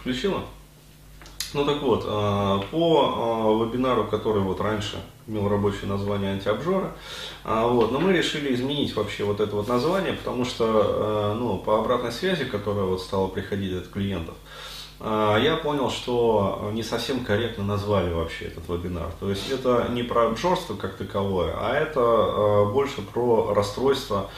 Включила? Ну так вот, э, по э, вебинару, который вот раньше имел рабочее название антиобжора, а, вот, но мы решили изменить вообще вот это вот название, потому что ну, по обратной связи, которая вот стала приходить от клиентов, я понял, что не совсем корректно назвали вообще этот вебинар. То есть это не про обжорство как таковое, а это больше про расстройство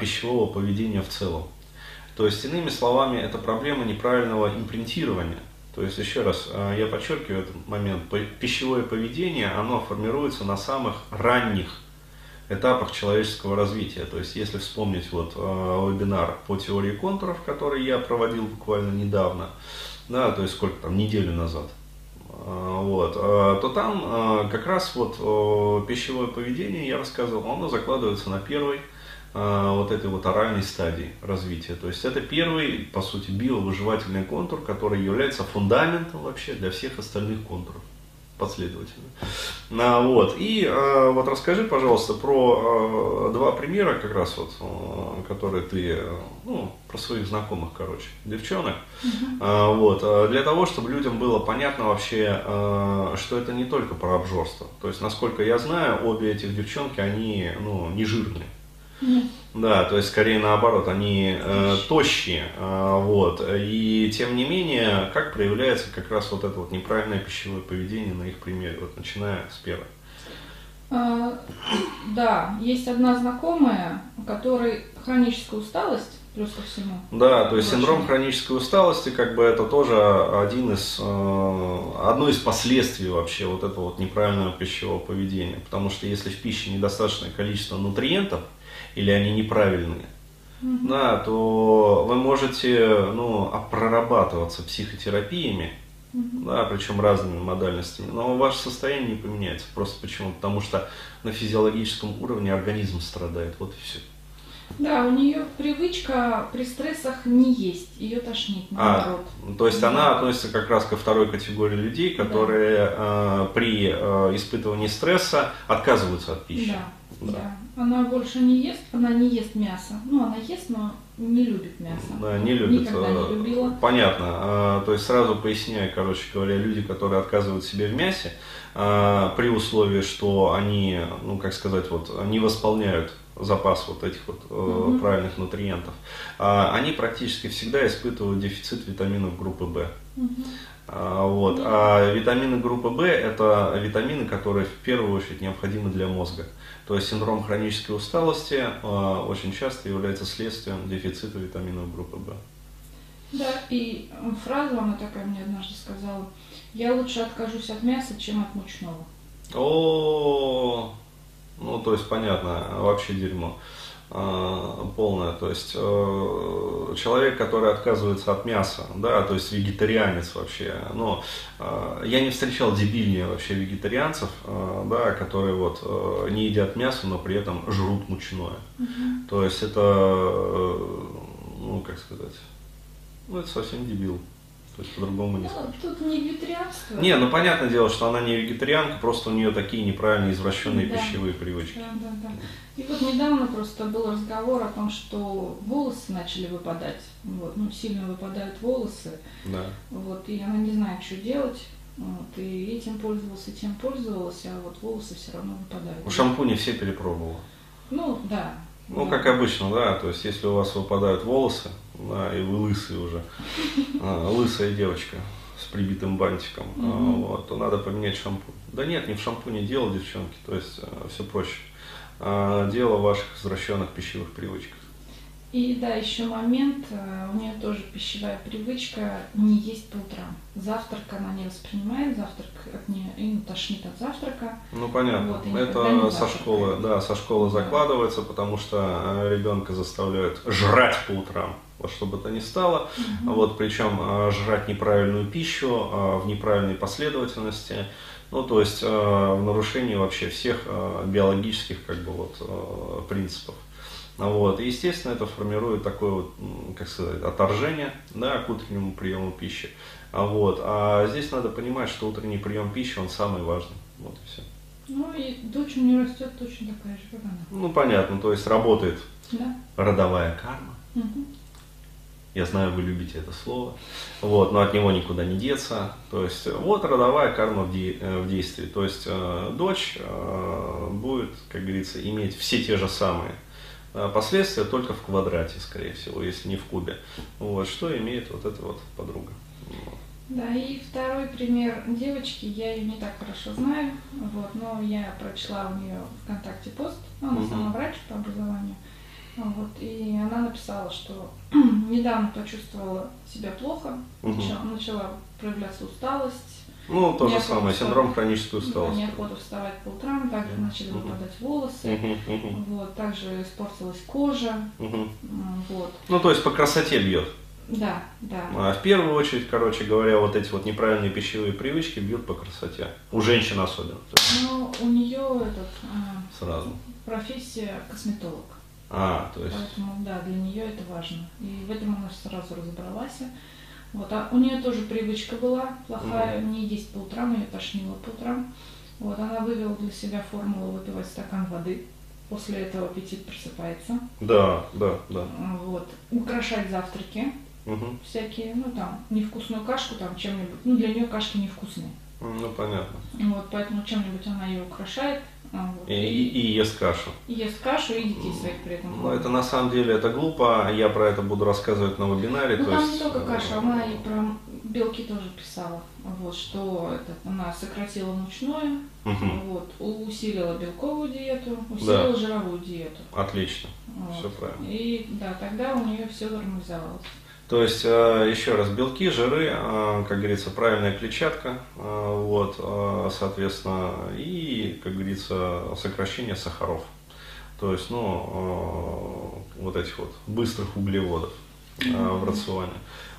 пищевого поведения в целом. То есть, иными словами, это проблема неправильного импринтирования. То есть, еще раз, э, я подчеркиваю этот момент, пищевое поведение, оно формируется на самых ранних этапах человеческого развития. То есть, если вспомнить вот э, вебинар по теории контуров, который я проводил буквально недавно, да, то есть сколько там, неделю назад, э, вот, то там как раз вот пищевое поведение, я рассказывал, оно закладывается на первой вот этой вот оральной стадии развития. То есть это первый, по сути, биовыживательный контур, который является фундаментом вообще для всех остальных контуров последовательно. А, вот. И а, вот расскажи, пожалуйста, про а, два примера, как раз вот, а, которые ты, ну, про своих знакомых, короче, девчонок. Uh-huh. А, вот, а, для того, чтобы людям было понятно вообще, а, что это не только про обжорство. То есть, насколько я знаю, обе этих девчонки, они, ну, не жирные. Да, то есть скорее наоборот, они э, тощие, э, вот, и тем не менее, как проявляется как раз вот это вот неправильное пищевое поведение на их примере, вот начиная с первой. А, да, есть одна знакомая, у которой хроническая усталость, плюс ко всему. Да, то есть синдром хронической усталости, как бы это тоже один из, э, одно из последствий вообще вот этого вот неправильного пищевого поведения, потому что если в пище недостаточное количество нутриентов, или они неправильные, угу. да, то вы можете ну, прорабатываться психотерапиями, угу. да, причем разными модальностями, но ваше состояние не поменяется. Просто почему? Потому что на физиологическом уровне организм страдает. Вот и все. Да, у нее привычка при стрессах не есть, ее тошнит, а, наоборот. А, то есть да. она относится как раз ко второй категории людей, которые да. э, при э, испытывании стресса отказываются от пищи. Да. Да. да. Она больше не ест, она не ест мясо. Ну, она ест, но не любит мясо. Да, не любит. Никогда не э, любила. Понятно. А, то есть сразу поясняю, короче говоря, люди, которые отказывают себе в мясе, а, при условии, что они, ну, как сказать, вот, не восполняют запас вот этих вот угу. правильных нутриентов, а, они практически всегда испытывают дефицит витаминов группы В. Угу. Вот. А витамины группы В это витамины, которые в первую очередь необходимы для мозга. То есть синдром хронической усталости э, очень часто является следствием дефицита витаминов группы В. Да, и фраза она такая мне однажды сказала, я лучше откажусь от мяса, чем от мучного. О, ну то есть понятно, вообще дерьмо. Э, полная, то есть э, человек, который отказывается от мяса, да, то есть вегетарианец вообще, но э, я не встречал дебильнее вообще вегетарианцев, да, которые вот не едят мясо, но при этом жрут мучное. Угу. То есть это, ну как сказать, ну это совсем дебил. То есть по-другому не ну, скажешь. Тут не вегетарианство. Не, ну понятное дело, что она не вегетарианка, просто у нее такие неправильные извращенные да. пищевые привычки. Да, да, да. И вот недавно просто был разговор о том, что волосы начали выпадать. Вот, ну, сильно выпадают волосы. Да. Вот, и она не знает, что делать. Вот, и этим пользовался, тем пользовалась, а вот волосы все равно выпадают. У шампуни все перепробовала. Ну, да. Ну, да. как обычно, да, то есть если у вас выпадают волосы, да, и вы лысый уже, а, лысая девочка с прибитым бантиком, mm вот, то надо поменять шампунь. Да нет, не в шампуне дело, девчонки, то есть а, все проще. А, дело в ваших извращенных пищевых привычках. И да, еще момент, э, у нее тоже пищевая привычка не есть по утрам. Завтрак она не воспринимает, завтрак от нее и ну, тошнит от завтрака. Ну понятно, вот, это со школы, да, со школы да. закладывается, потому что э, ребенка заставляют жрать по утрам во что бы то ни стало, угу. вот причем э, жрать неправильную пищу в неправильной последовательности, ну то есть в нарушении вообще всех биологических как бы вот принципов. Вот. И, естественно, это формирует такое вот, как сказать, отторжение да, к утреннему приему пищи. А, вот. а здесь надо понимать, что утренний прием пищи, он самый важный. Вот и все. Ну и дочь у нее растет точно такая же, как она. Ну понятно, то есть работает да. родовая карма. Угу. Я знаю, вы любите это слово. Вот, но от него никуда не деться. То есть, вот родовая карма в, де, э, в действии. То есть, э, дочь э, будет, как говорится, иметь все те же самые э, последствия, только в квадрате, скорее всего, если не в кубе. Вот, что имеет вот эта вот подруга. Вот. Да, и второй пример девочки, я ее не так хорошо знаю, вот, но я прочла у нее ВКонтакте пост, ну, она Мгм. сама врач по образованию, вот, и она написала, что недавно почувствовала себя плохо, Мгм. начала, начала проявляться усталость, Ну, то же самое, вставать. синдром хронической да, усталости. неохота вставать по утрам, также начали Мгм. выпадать волосы, мгм, вот, также испортилась кожа, м, вот, Ну, то есть по красоте бьет. да, да. А в первую очередь, короче говоря, вот эти вот неправильные пищевые привычки бьют по красоте. У женщин особенно. Но у нее этот, а, сразу. профессия косметолог. А, то есть. Поэтому, да, для нее это важно. И в этом она сразу разобралась. Вот, а у нее тоже привычка была плохая, не есть по утрам, ее тошнило по утрам. Вот, она вывела для себя формулу выпивать стакан воды. После этого аппетит просыпается. Да, да, да. Вот, украшать завтраки Мгм. всякие, ну там, невкусную кашку там чем-нибудь. Ну, для нее кашки невкусные. Ну, понятно. Вот, поэтому чем-нибудь она ее украшает. А, вот, И, и, и ест кашу. и ест кашу, и детей своих при этом. Но это на самом деле это глупо. Я про это буду рассказывать на вебинаре. Ну то там есть, не только э, каша, она и про белки тоже писала. Вот, что это, она сократила мучное, мгм. вот, усилила белковую диету, усилила жировую диету. Отлично. Вот. Все правильно. И да, тогда у нее все нормализовалось. То есть, э, еще раз, белки, жиры, э, как говорится, правильная клетчатка, э, вот, соответственно, и, как говорится, сокращение сахаров. То есть, ну, вот этих вот быстрых углеводов в рационе.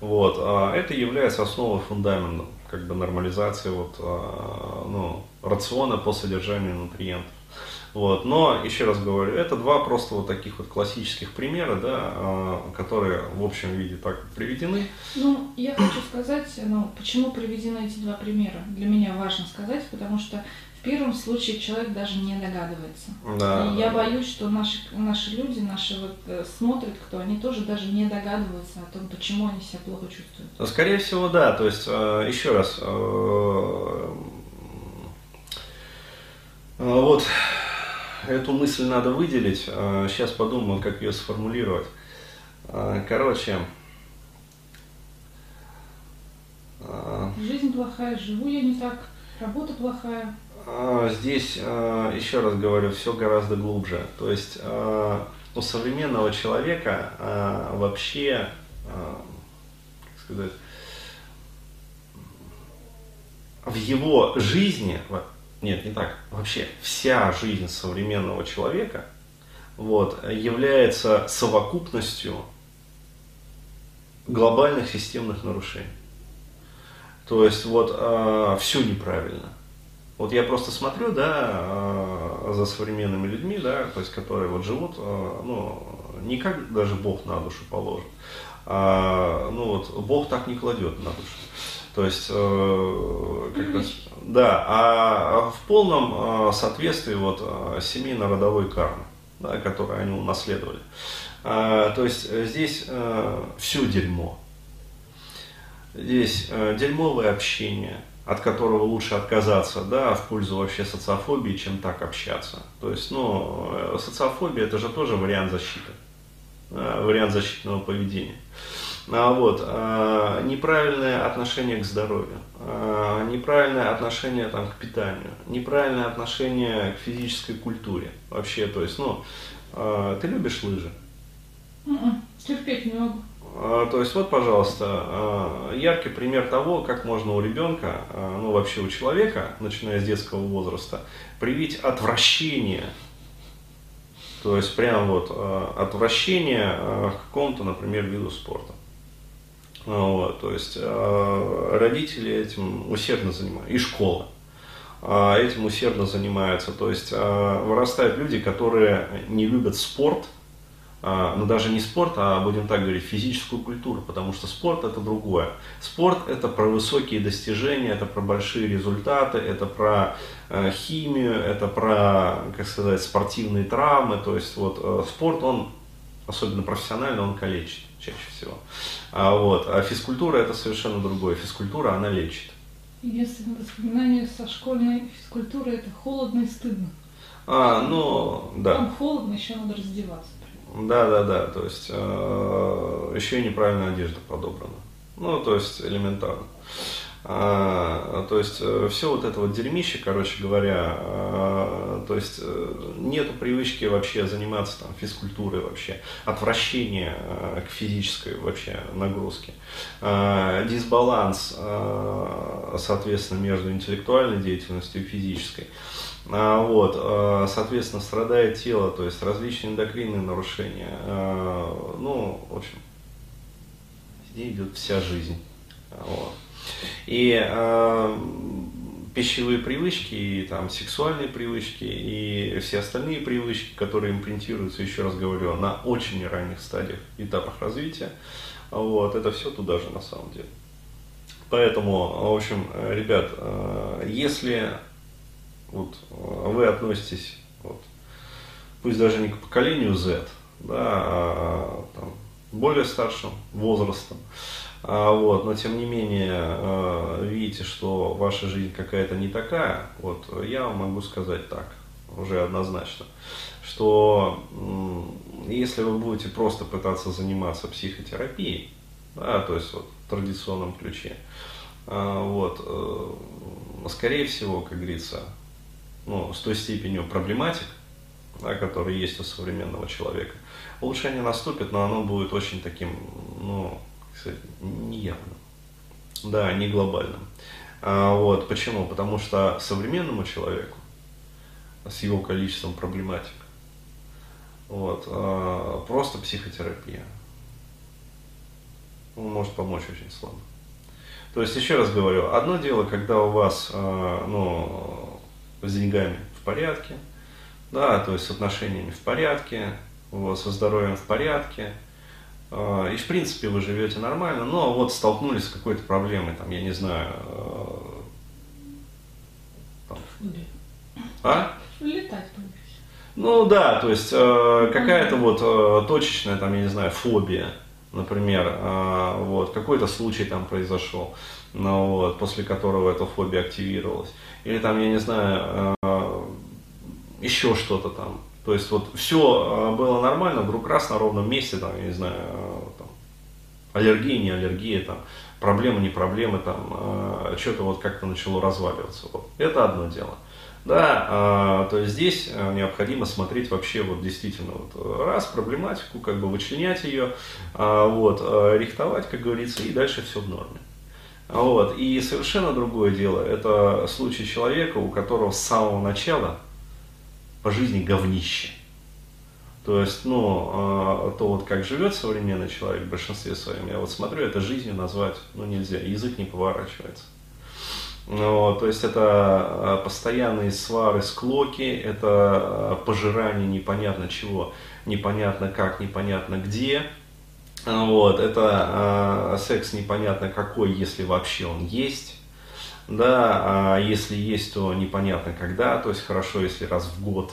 Вот, а это является основой фундаментом, как бы нормализации вот, ну, рациона по содержанию нутриентов. Вот. Но, еще раз говорю, это два просто вот таких вот классических примера, да, э, которые в общем виде так приведены. Ну, я хочу сказать, ну, почему приведены эти два примера. Для меня важно сказать, потому что в первом случае человек даже не догадывается. Да, И я боюсь, что наши, наши люди, наши вот э, смотрят, кто, они тоже даже не догадываются о том, почему они себя плохо чувствуют. Ну, Скорее всего, да. То есть, э, еще раз, э, вот эту мысль надо выделить. Сейчас подумаю, как ее сформулировать. Э, Короче, э, Жизнь плохая, живу я не так, работа плохая. А, Здесь, а, еще раз говорю, все гораздо глубже. То есть а, у современного человека а, вообще, а, как сказать, в его жизни, нет, не так, вообще вся жизнь современного человека вот, является совокупностью глобальных системных нарушений. То есть вот все неправильно. Вот я просто смотрю, да, э, за современными людьми, да, то есть которые вот живут, э, ну, не как даже Бог на душу положит, а, ну вот Бог так не кладет на душу. То есть, э, как бы, да, а в полном э, соответствии вот э, семейно-родовой кармы, да, которую они унаследовали. А, То есть э, здесь все дерьмо. Здесь э, дерьмовое общение, от которого лучше отказаться, да, в пользу вообще социофобии, чем так общаться. То есть, ну, э, социофобия это же тоже вариант защиты, э, вариант защитного поведения. А вот, э, неправильное отношение к здоровью, э, неправильное отношение там, к питанию, неправильное отношение к физической культуре. Вообще, то есть, ну, э, ты любишь лыжи? М-м, Терпеть не могу. А, То есть вот, пожалуйста, а, яркий пример того, как можно у ребенка, а, ну вообще у человека, начиная с детского возраста, привить отвращение, то есть прям вот а, отвращение а, к какому-то, например, виду спорта. А, Вот, то есть а, родители этим усердно занимаются, и школа а, этим усердно занимаются. То есть вырастают люди, которые не любят спорт, но даже не спорт, а будем так говорить, физическую культуру, потому что спорт это другое. Спорт это про высокие достижения, это про большие результаты, это про химию, это про, как сказать, спортивные травмы. То есть вот спорт, он, особенно профессионально, он калечит. Чаще всего. А, вот, а физкультура это совершенно другое. Физкультура, она лечит. Единственное воспоминание со школьной физкультуры это холодно и стыдно. А, ну, да. Там холодно, еще надо раздеваться. Да, да, да. То есть э, еще и неправильная одежда подобрана. Ну, то есть элементарно. А, то есть э, все вот это вот дерьмище, короче говоря, а, то есть э, нету привычки вообще заниматься там физкультурой вообще, отвращение а, к физической вообще нагрузке, а, дисбаланс, соответственно, между интеллектуальной деятельностью и физической. Вот, соответственно, страдает тело, то есть различные эндокринные нарушения. Ну, в общем, идет вся жизнь. Вот. И э, пищевые привычки, и там сексуальные привычки, и все остальные привычки, которые импринтируются, еще раз говорю, на очень ранних стадиях, этапах развития, вот, это все туда же на самом деле. Поэтому, в общем, ребят, если вот, вы относитесь, вот, пусть даже не к поколению Z, да, а там, более старшим возрастом, вот, но тем не менее а, видите, что ваша жизнь какая-то не такая, вот я вам могу сказать так, уже однозначно, что если вы будете просто пытаться заниматься психотерапией, да, то есть вот в традиционном ключе, а, вот, э, скорее всего, как говорится, ну, с той степенью проблематик, да, которые есть у современного человека, улучшение наступит, но оно будет очень таким, ну, кстати, неявным. Да, не глобальным. А, вот, почему? Потому что современному человеку с его количеством проблематик, вот, а, просто психотерапия может помочь очень слабо. То есть, еще раз говорю, одно дело, когда у вас а, ну, с деньгами в порядке, да, то есть с отношениями в порядке, вас со здоровьем в порядке, и в принципе вы живете нормально, но вот столкнулись с какой-то проблемой, там, я не знаю, а, там, а? Летать. Ну да, то есть э, какая-то вот э, точечная, там, я не знаю, фобия, например, э, вот, какой-то случай там произошел, ну, вот, после которого эта фобия активировалась. Или там, я не знаю, э, еще что-то там, то есть вот все э, было нормально, вдруг раз на ровном месте, там, я не знаю, э, там, аллергия, не аллергия, там, проблема, не проблема, там, э, что-то вот как-то начало разваливаться. Вот. Это одно дело. Да, то есть здесь необходимо смотреть вообще вот действительно вот раз проблематику, как бы вычленять ее, вот, рихтовать, как говорится, и дальше все в норме. Вот. И совершенно другое дело, это случай человека, у которого с самого начала по жизни говнище. То есть, ну, а, то вот как живет современный человек в большинстве своем, я вот смотрю, это жизнью назвать, ну, нельзя, язык не поворачивается. Ну, то есть это а, постоянные свары, склоки, это а, пожирание непонятно чего, непонятно как, непонятно где. Вот, это э, секс непонятно какой, если вообще он есть да, а если есть, то непонятно когда, то есть хорошо, если раз в год,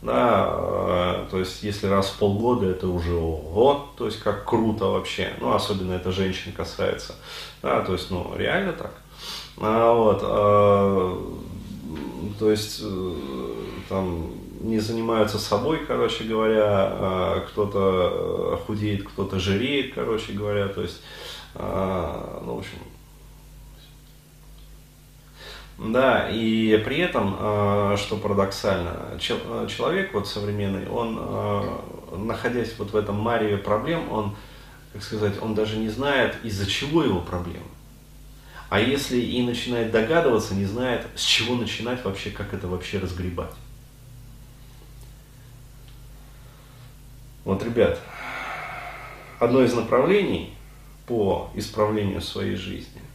да, а, то есть если раз в полгода это уже ого, то есть как круто вообще, ну особенно это женщин касается, да, то есть ну реально так, а, вот, а, то есть э, там не занимаются собой, короче говоря, а кто-то худеет, кто-то жиреет, короче говоря, то есть, а, ну в общем да, и при этом, э, что парадоксально, человек вот современный, он, э, находясь вот в этом мареве проблем, он, как сказать, он даже не знает, из-за чего его проблемы. А если и начинает догадываться, не знает, с чего начинать вообще, как это вообще разгребать. Вот, ребят, одно из направлений по исправлению своей жизни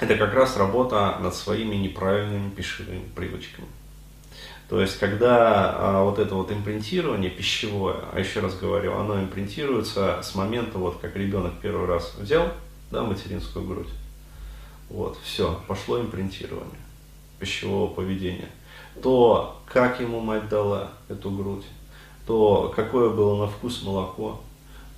это как раз работа над своими неправильными пищевыми привычками. То есть, когда а, вот это вот импринтирование пищевое, а еще раз говорю, оно импринтируется с момента, вот как ребенок первый раз взял, да, материнскую грудь, вот, все, пошло импринтирование пищевого поведения. То, как ему мать дала эту грудь, то, какое было на вкус молоко,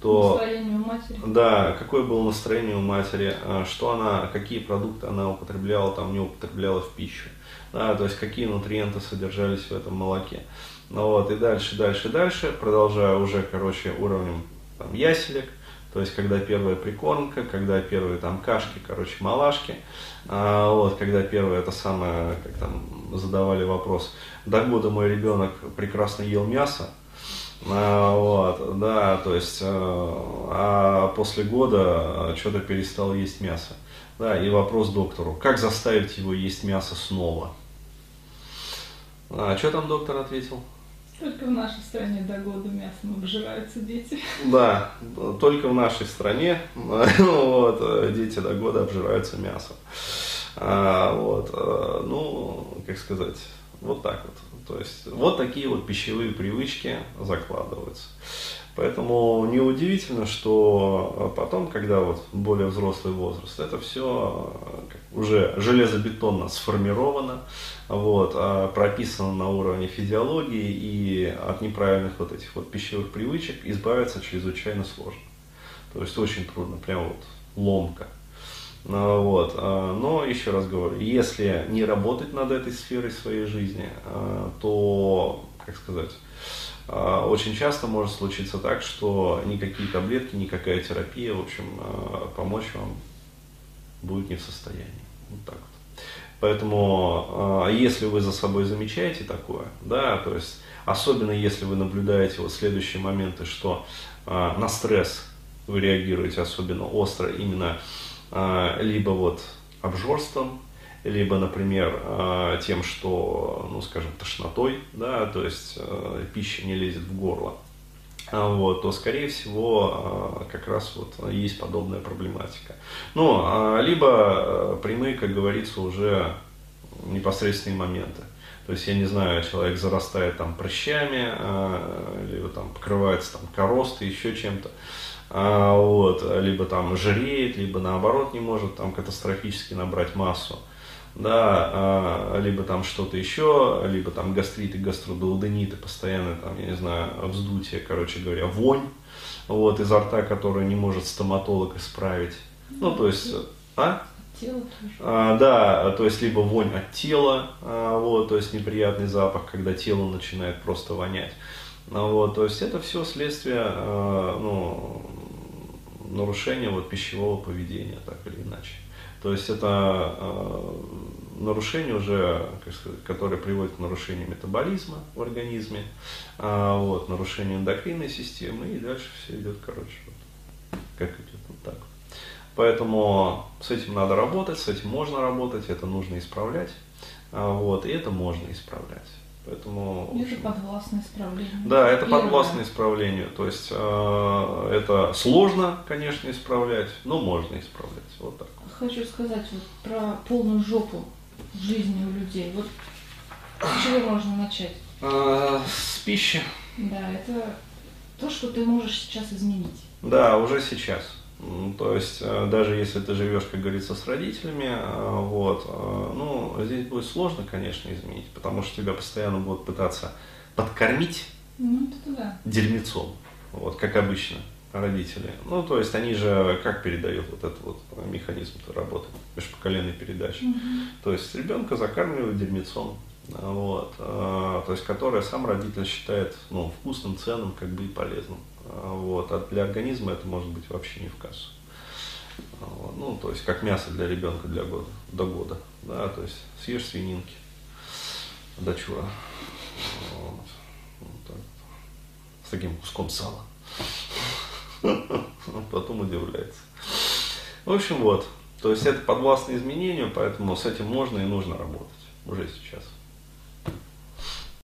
то... Настроение у матери. Да, какое было настроение у матери, а, что она, какие продукты она употребляла, там не употребляла в пищу. Да, то есть какие нутриенты содержались в этом молоке. Ну вот, и дальше, дальше, дальше, продолжая уже, короче, уровнем там, яселек, то есть когда первая прикормка, когда первые там кашки, короче, малашки, а, вот, когда первое это самое, как там задавали вопрос, до года мой ребенок прекрасно ел мясо, а, вот, да, то есть, а, а после года что-то перестал есть мясо. Да, и вопрос доктору, как заставить его есть мясо снова? А что там доктор ответил? Только в нашей стране до года мясом обжираются дети. Да, только в нашей стране вот, дети до года обжираются мясом. А, вот, ну, как сказать, вот так вот. То есть вот такие вот пищевые привычки закладываются. Поэтому неудивительно, что потом, когда вот более взрослый возраст, это все уже железобетонно сформировано, вот, а прописано на уровне физиологии, и от неправильных вот этих вот пищевых привычек избавиться чрезвычайно сложно. То есть очень трудно, прям вот ломка. Ну, вот. А, но еще раз говорю, если не работать над этой сферой своей жизни, а, то, как сказать, а, очень часто может случиться так, что никакие таблетки, никакая терапия, в общем, помочь вам будет не в состоянии. Вот так вот. Поэтому, если вы за собой замечаете такое, да, то есть, особенно если вы наблюдаете вот следующие моменты, что на стресс вы реагируете особенно остро именно а, либо вот обжорством, либо, например, а, тем, что, ну, скажем, тошнотой, да, то есть а, пища не лезет в горло, вот, то, скорее всего, как раз вот есть подобная проблематика. Ну, либо прямые, как говорится, уже непосредственные моменты. То есть, я не знаю, человек зарастает там прыщами, либо там покрывается там коростой, еще чем-то. А, вот, либо там жиреет, либо наоборот не может там катастрофически набрать массу, да, а, либо там что-то еще, либо там гастриты, гастродуодениты, постоянно там, я не знаю, вздутие, короче говоря, вонь, вот, изо рта, которую не может стоматолог исправить, ну, то есть, а? А, да, то есть либо вонь от тела, а, вот, то есть неприятный запах, когда тело начинает просто вонять. А, вот, то есть это все следствие а, ну, нарушение вот пищевого поведения, так или иначе. То есть это э, нарушение уже, сказать, которое приводит к нарушению метаболизма в организме, э, вот, нарушению эндокринной системы, и дальше все идет, короче, вот, как идет вот так. Поэтому с этим надо работать, с этим можно работать, это нужно исправлять, э, вот, и это можно исправлять. Поэтому, это подвластное исправление. Да, это Первое. подвластное исправлению. То есть э, это сложно, конечно, исправлять, но можно исправлять. Вот так. Хочу сказать вот про полную жопу в жизни у людей. Вот с чего можно начать? А, с пищи. Да, это то, что ты можешь сейчас изменить. Да, уже сейчас. То есть, э, даже если ты живешь, как говорится, с родителями, э, вот, э, ну, здесь будет сложно, конечно, изменить, потому что тебя постоянно будут пытаться подкормить ну, да. дерьмецом, вот, как обычно родители. Ну, то есть, они же как передают вот этот вот механизм-то работы, межпоколенной передачи. Угу. То есть, ребенка закармливают дерьмецом, вот, то есть, которое сам родитель считает, ну, вкусным, ценным, как бы и полезным. Вот. А для организма это может быть вообще не в кассу. Ну, то есть как мясо для ребенка для года, до года. Да, то есть съешь свининки, дочура. Вот. Вот так. С таким куском сала. Потом удивляется. В общем, вот. То есть это подвластно изменению, поэтому с этим можно и нужно работать уже сейчас.